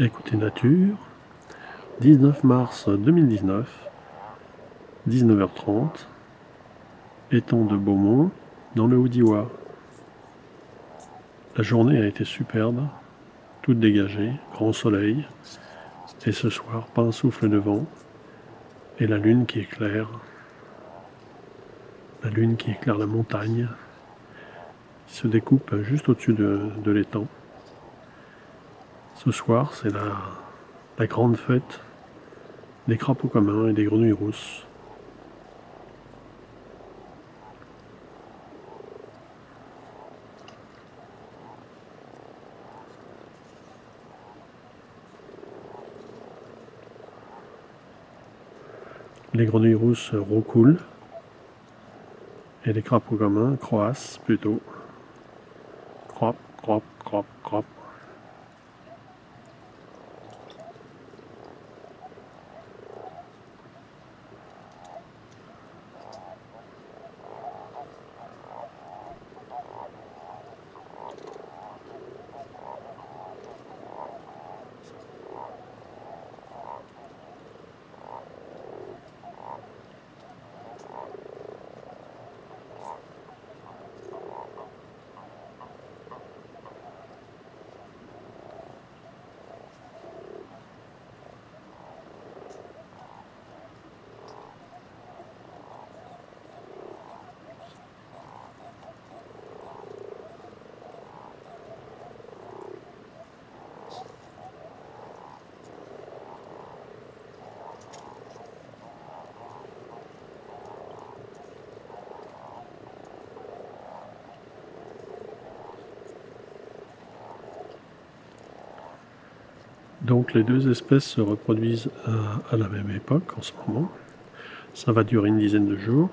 Écoutez Nature, 19 mars 2019, 19h30, étang de Beaumont, dans le Houdiwa. La journée a été superbe, toute dégagée, grand soleil, et ce soir, pas un souffle de vent, et la lune qui éclaire, la lune qui éclaire la montagne, qui se découpe juste au-dessus de, de l'étang. Ce soir, c'est la, grande fête des crapauds communs et des grenouilles rousses. Les grenouilles rousses roucoulent et les crapauds communs croassent plutôt. Crop, crop, crop, crop. Donc les deux espèces se reproduisent à, la même époque en ce moment. Ça va durer une dizaine de jours.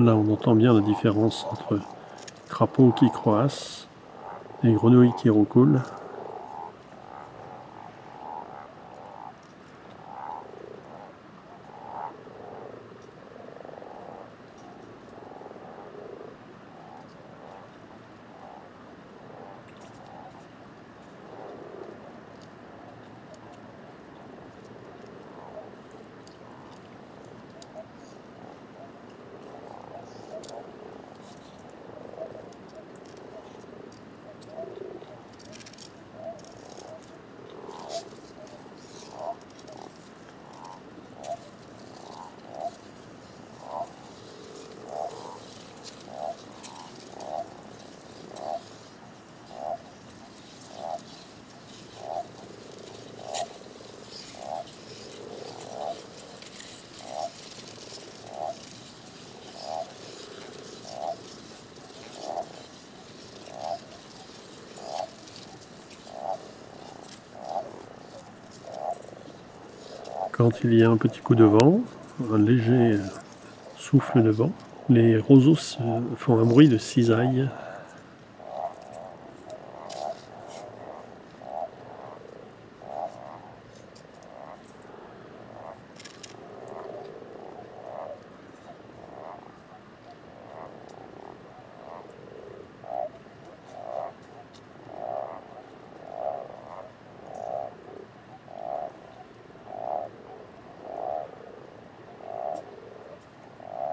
Là, on entend bien la différence entre crapauds qui croissent et grenouilles qui roucoulent. Quand il y a un petit coup de vent, un léger souffle de vent, les roseaux font un bruit de cisaille